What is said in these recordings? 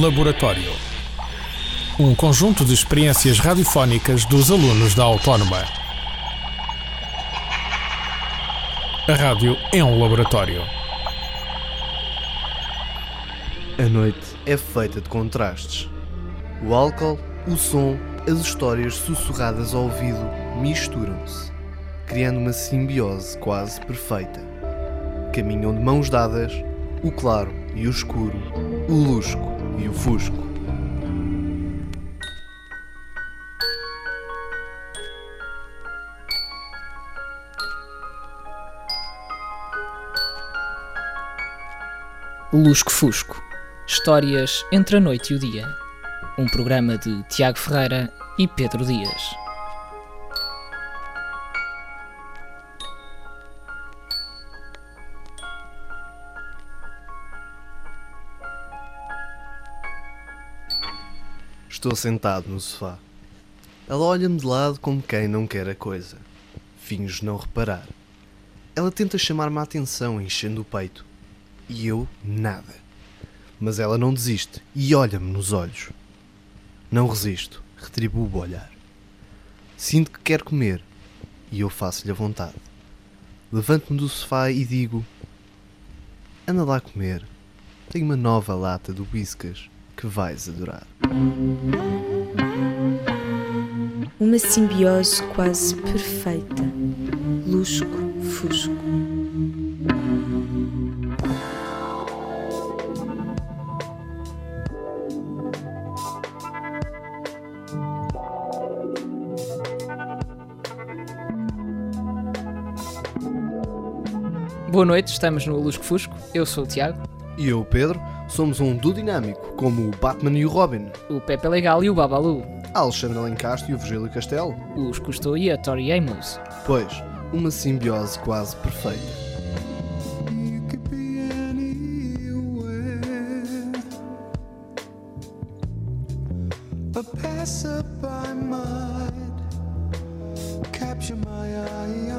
Laboratório. Um conjunto de experiências radiofónicas dos alunos da Autónoma. A rádio é um laboratório. A noite é feita de contrastes. O álcool, o som, as histórias sussurradas ao ouvido misturam-se, criando uma simbiose quase perfeita. Caminham de mãos dadas o claro e o escuro, o lusco e o fusco. Lusco Fusco Histórias entre a noite e o dia. Um programa de Tiago Ferreira e Pedro Dias. Estou sentado no sofá. Ela olha-me de lado como quem não quer a coisa. Finjo não reparar. Ela tenta chamar-me a atenção, enchendo o peito. E eu, nada. Mas ela não desiste e olha-me nos olhos. Não resisto, retribuo o olhar. Sinto que quer comer e eu faço-lhe a vontade. Levanto-me do sofá e digo: Anda lá comer. Tenho uma nova lata de whiskas que vais adorar. Uma simbiose quase perfeita. Lusco, fusco. Boa noite, estamos no Lusco Fusco. Eu sou o Tiago, E eu, Pedro, somos um duo dinâmico, como o Batman e o Robin, o Pepe Legal e o Babalu, a Alexandre Alencastro e o Virgílio Castelo. os Cousteau e a Tori Amos. Pois, uma simbiose quase perfeita. Passerby might capture my eye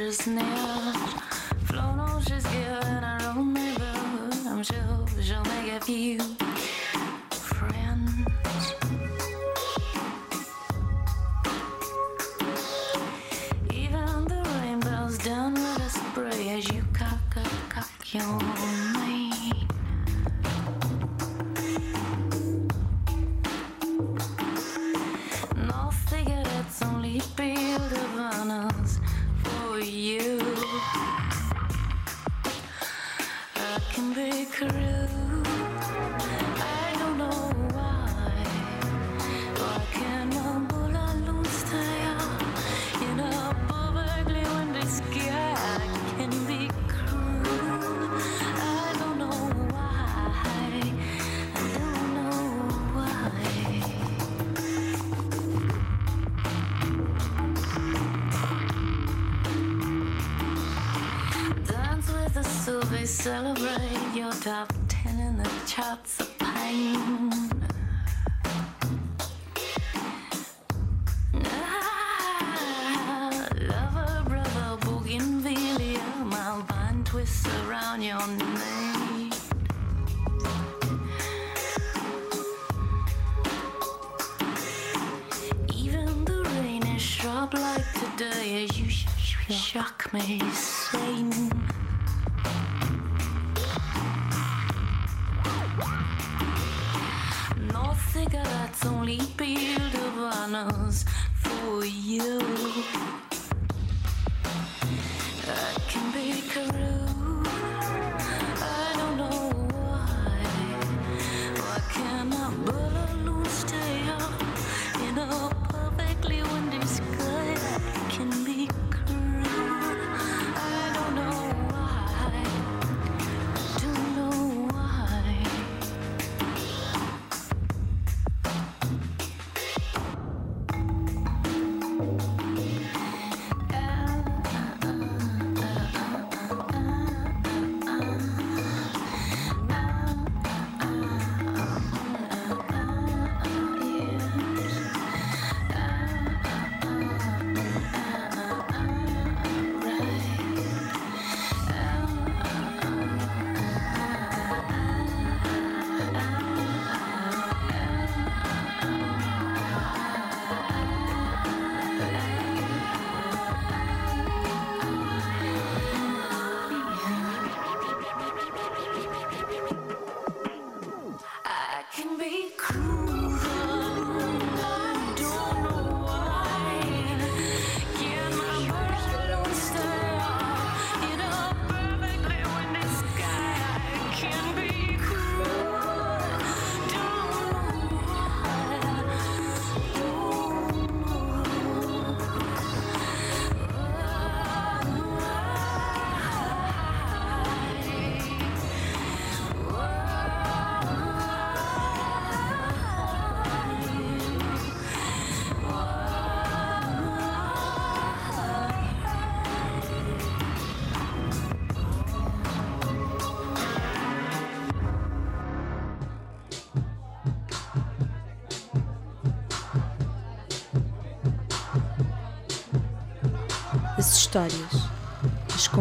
Just now. Top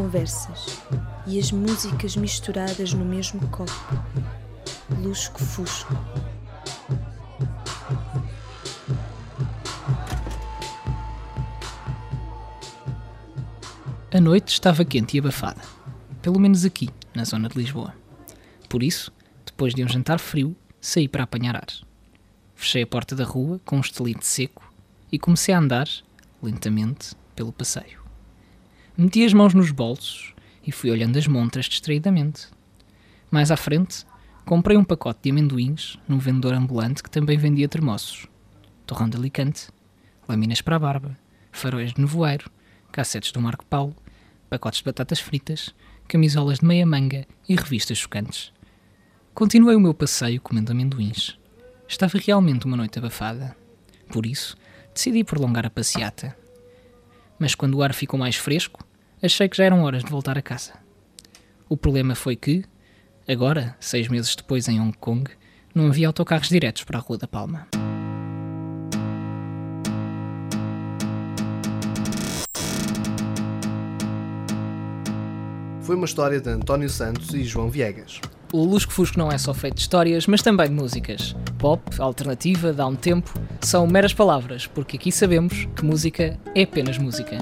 conversas e as músicas misturadas no mesmo copo. Lusco-fusco. A noite estava quente e abafada, pelo menos aqui, na zona de Lisboa. Por isso, depois de um jantar frio, saí para apanhar ar. Fechei a porta da rua com um estelite seco e comecei a andar, lentamente, pelo passeio. Meti as mãos nos bolsos e fui olhando as montras distraidamente. Mais à frente, comprei um pacote de amendoins num vendedor ambulante que também vendia termossos, torrão de Alicante, lâminas para a barba, faróis de nevoeiro, cassetes do Marco Paulo, pacotes de batatas fritas, camisolas de meia manga e revistas chocantes. Continuei o meu passeio comendo amendoins. Estava realmente uma noite abafada. Por isso, decidi prolongar a passeata. Mas quando o ar ficou mais fresco, achei que já eram horas de voltar a casa. O problema foi que, agora, seis meses depois em Hong Kong, não havia autocarros diretos para a Rua da Palma. foi uma história de António Santos e João Viegas. O Lusco Fusco não é só feito de histórias, mas também de músicas. Pop, alternativa, dá um tempo, são meras palavras, porque aqui sabemos que música é apenas música.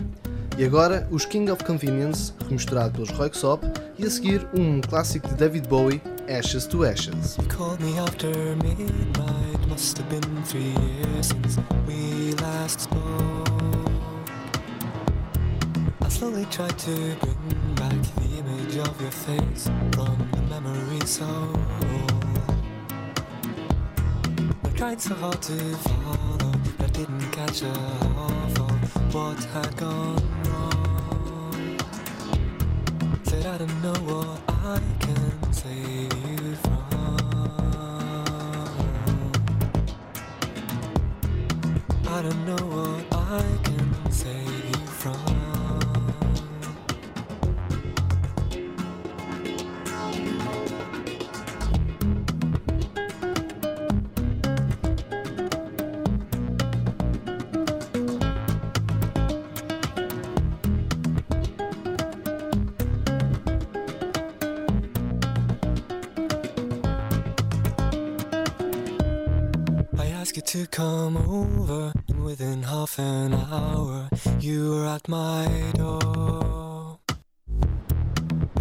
E agora, os King of Convenience, remisturado pelos Roixop, e a seguir um clássico de David Bowie, Ashes to Ashes. Slowly to bring back the image of your face from the memory so I tried so hard to follow, but didn't catch of what had gone wrong. Said I don't know what I can save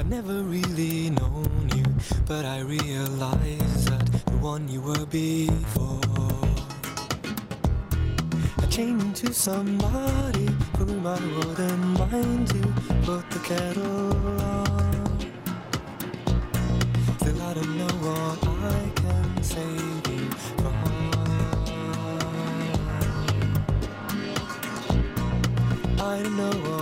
never really known you, but I realized that the one you were before. I changed into somebody whom I wouldn't mind to put the kettle on. Still, I don't know what I can save you from. I don't know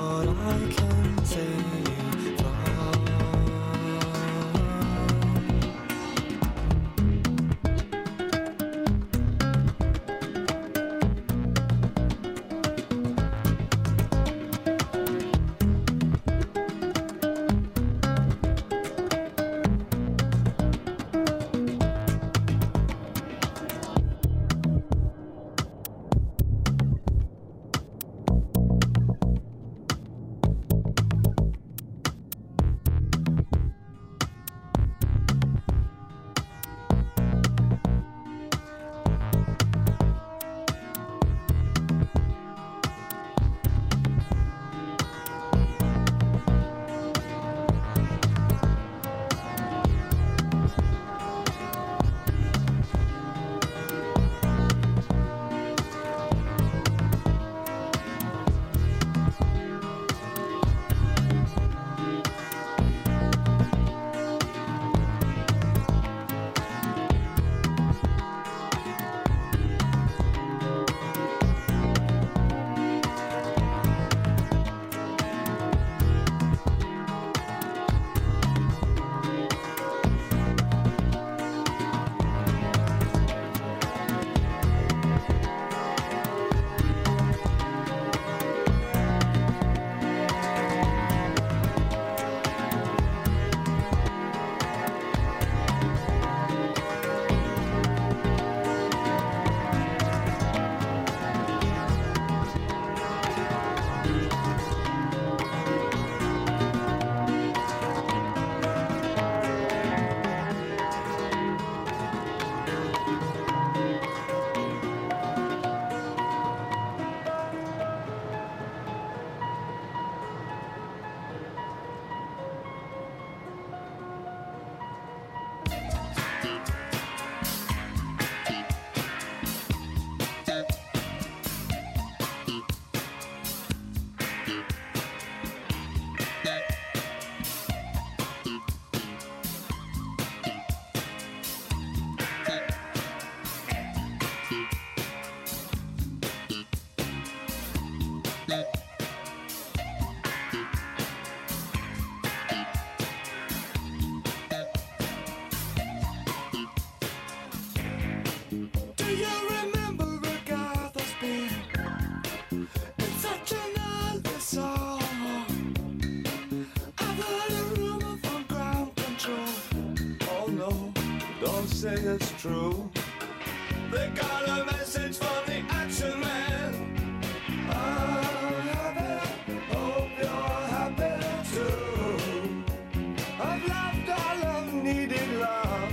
I've loved I've needed love.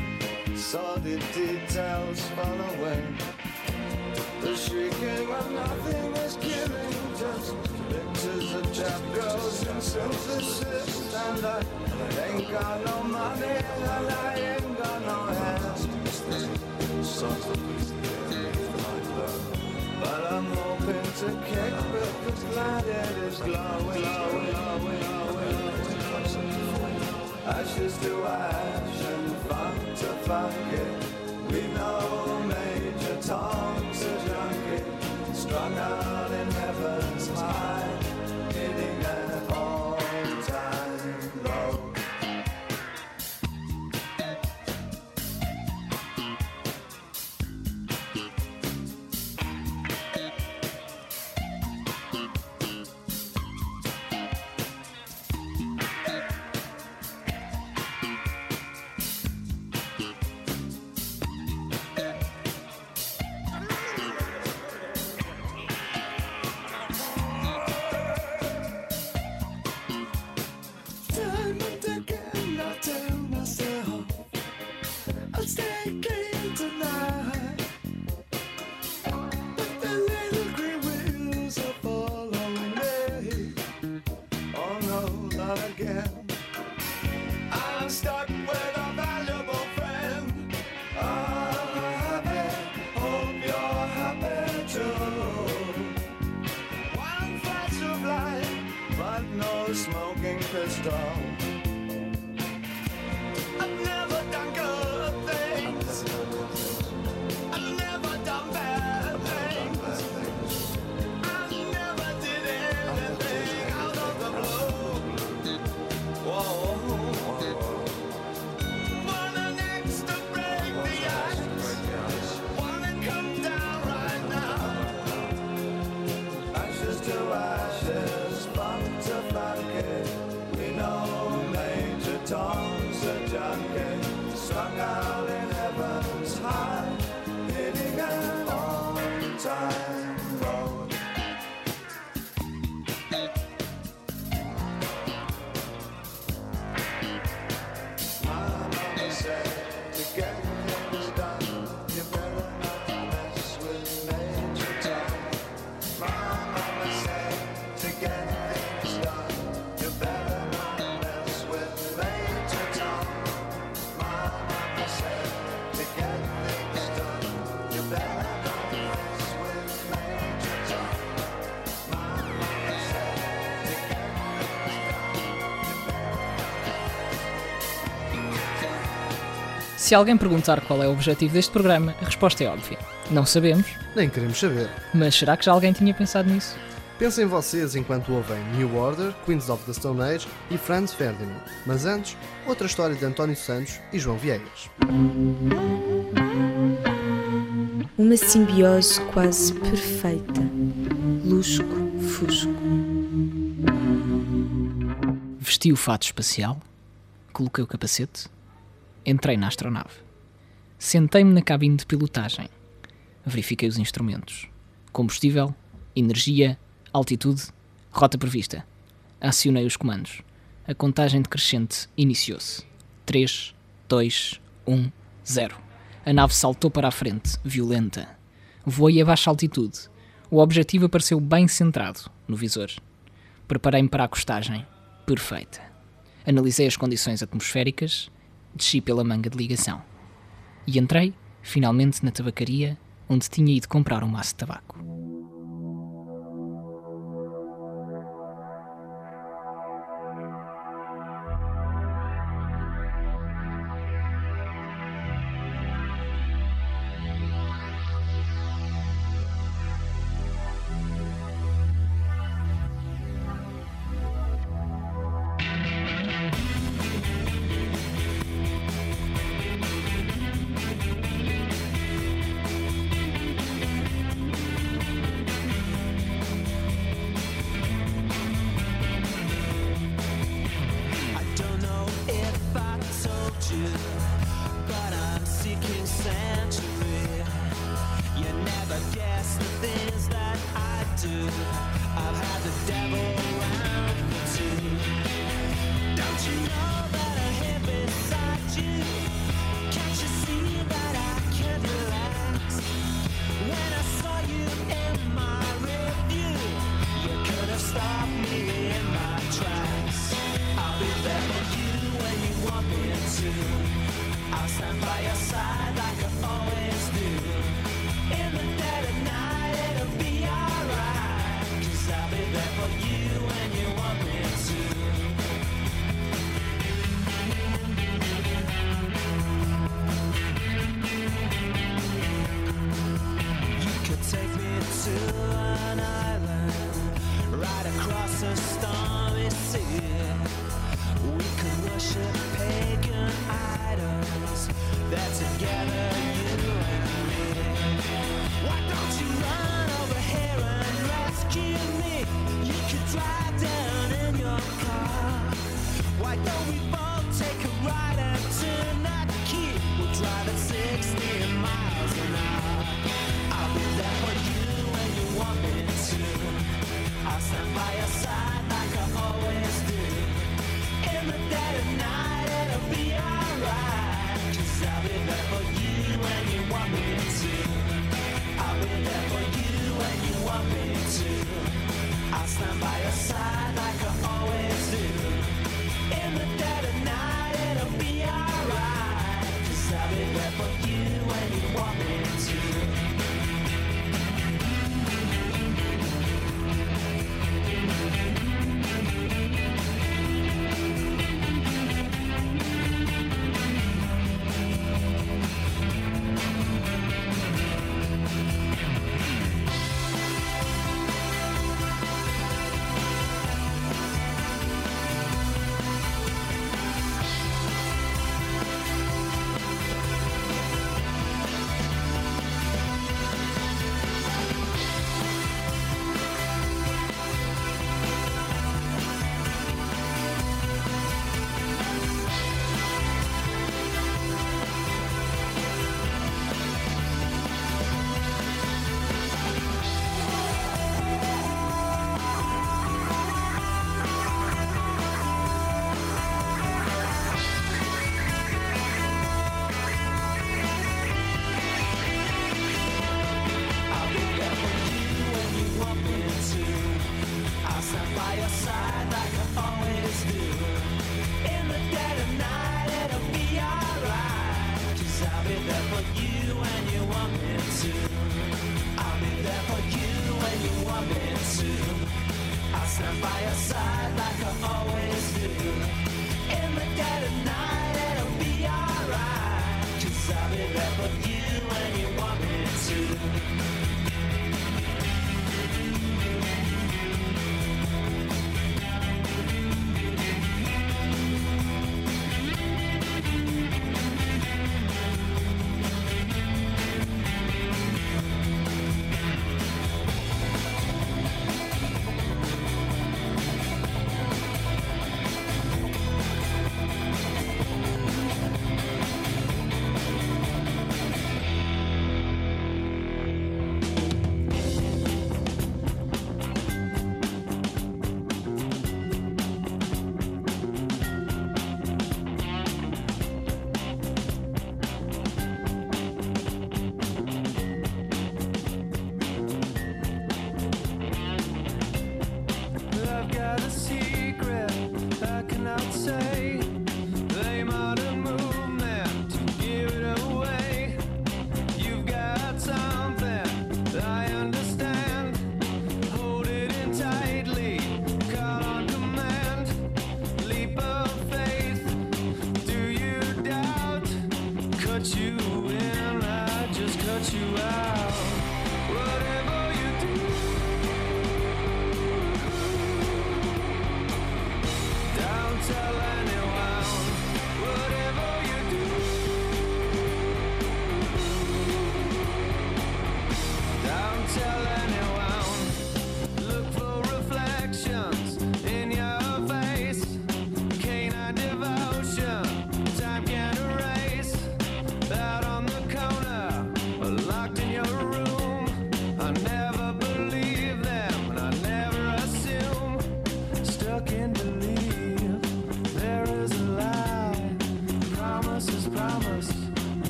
Saw the details fall away. The shrieking when nothing is killing, just pictures of trap girls and synthesis. And I ain't got no money, and I ain't got no hands. Songs that please the love. But I'm hoping to kick with this light that is glowing, glowing, glowing, glowing. Ashes to ash and funk to funky. We know Major Tom's a junkie, strung out in heaven's high, Se alguém perguntar qual é o objetivo deste programa, a resposta é óbvia. Não sabemos, Nem queremos saber. mas será que já alguém tinha pensado nisso? Pensem vocês enquanto ouvem New Order, Queens of the Stone Age e Franz Ferdinand. Mas antes, outra história de António Santos e João Viegas. Uma simbiose quase perfeita. Lusco-fusco. Vesti o fato espacial, coloquei o capacete, entrei na astronave. Sentei-me na cabine de pilotagem. Verifiquei os instrumentos: combustível, energia, altitude, rota prevista. Acionei os comandos. A contagem decrescente iniciou-se. 3, 2, 1, 0. A nave saltou para a frente, violenta. Voei a baixa altitude. O objetivo apareceu bem centrado, no visor. Preparei-me para a costagem. Perfeita. Analisei as condições atmosféricas, desci pela manga de ligação. E entrei, finalmente, na tabacaria onde tinha ido comprar um maço de tabaco.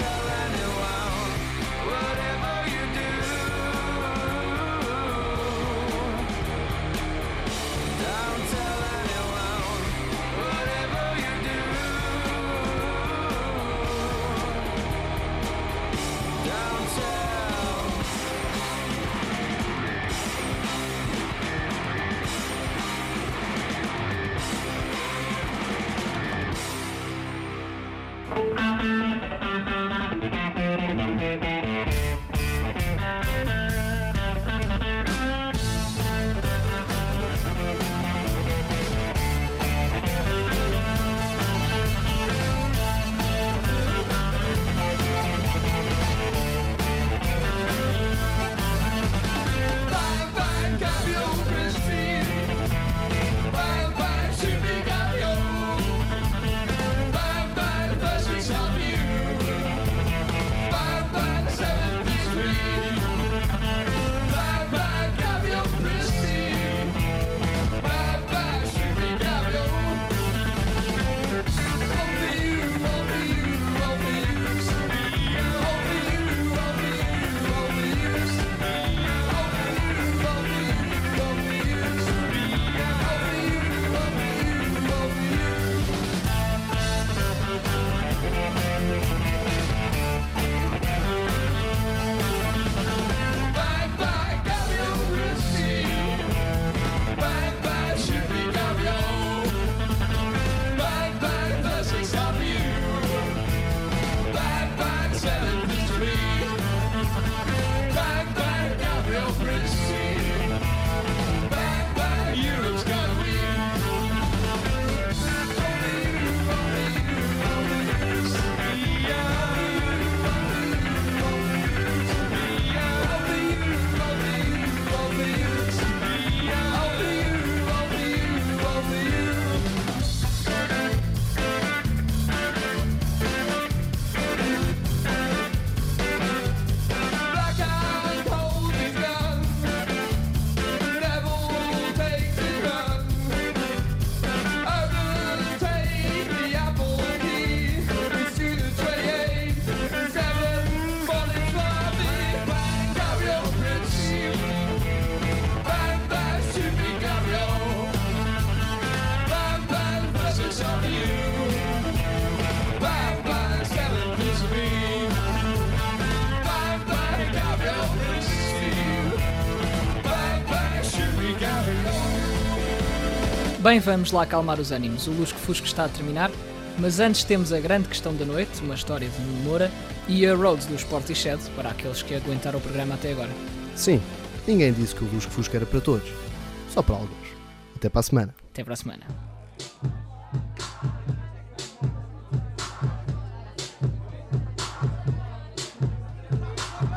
surround Bem, vamos lá acalmar os ânimos. O Lusco Fusco está a terminar, mas antes temos a grande questão da noite, uma história de Nuno Moura, e a Rhodes do Sportished, para aqueles que aguentaram o programa até agora. Sim, ninguém disse que o Lusco Fusco era para todos. Só para alguns. Até para a semana. Até para a semana.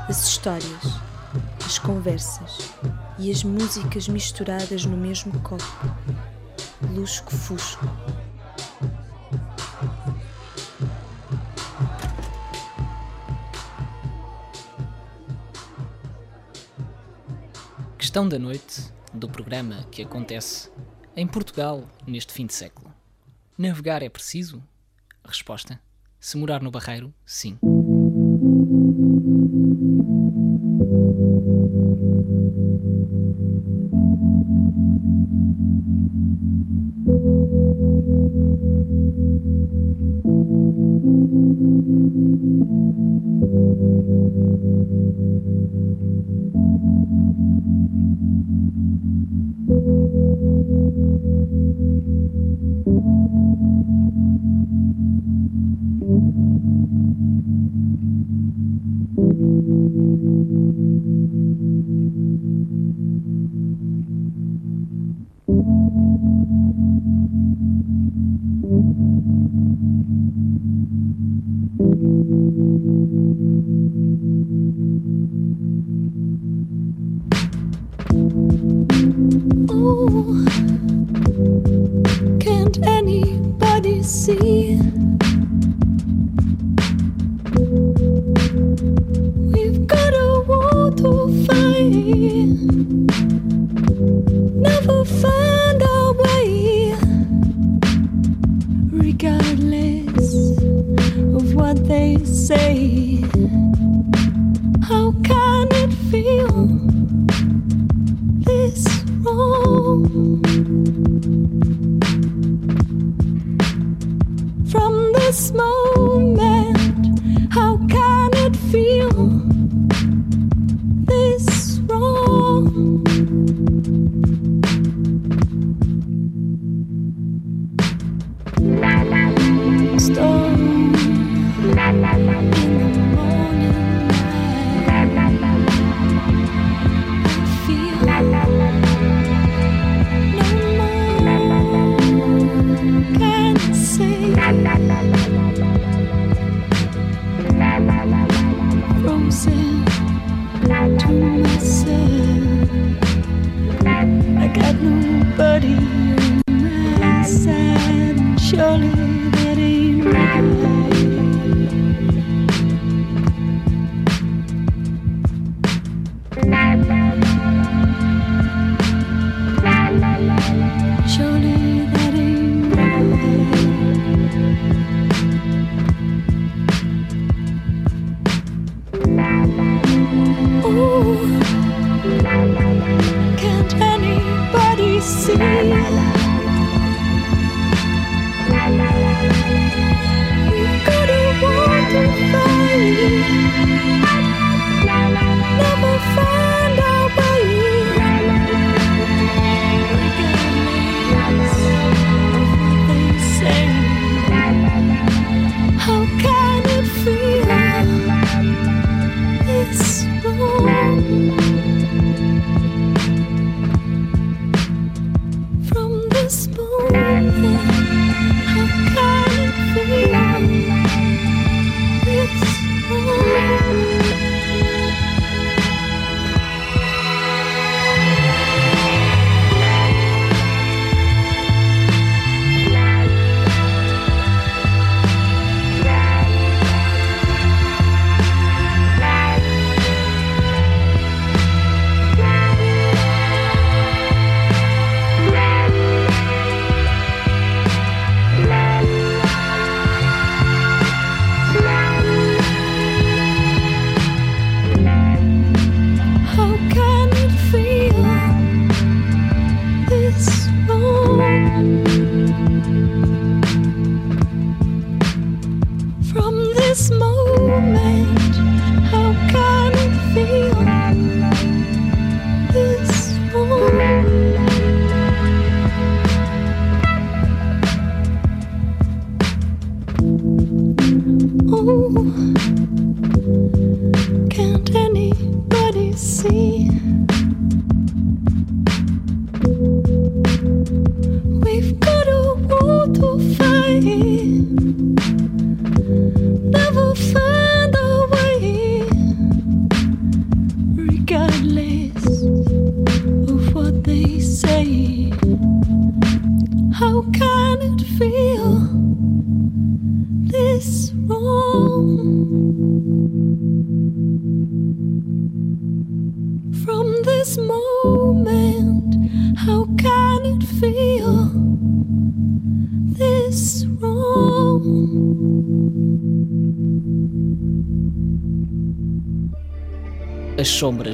As histórias, as conversas e as músicas misturadas no mesmo copo. Lusco Fusco. Questão da noite do programa que acontece em Portugal neste fim de século. Navegar é preciso? Resposta: se morar no Barreiro, sim. See?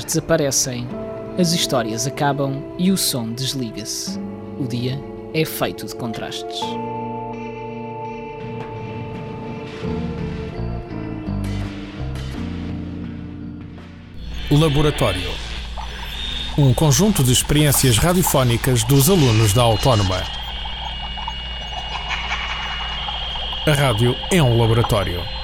Desaparecem, as histórias acabam e o som desliga-se. O dia é feito de contrastes. Laboratório. Um conjunto de experiências radiofónicas dos alunos da Autónoma. A rádio é um laboratório.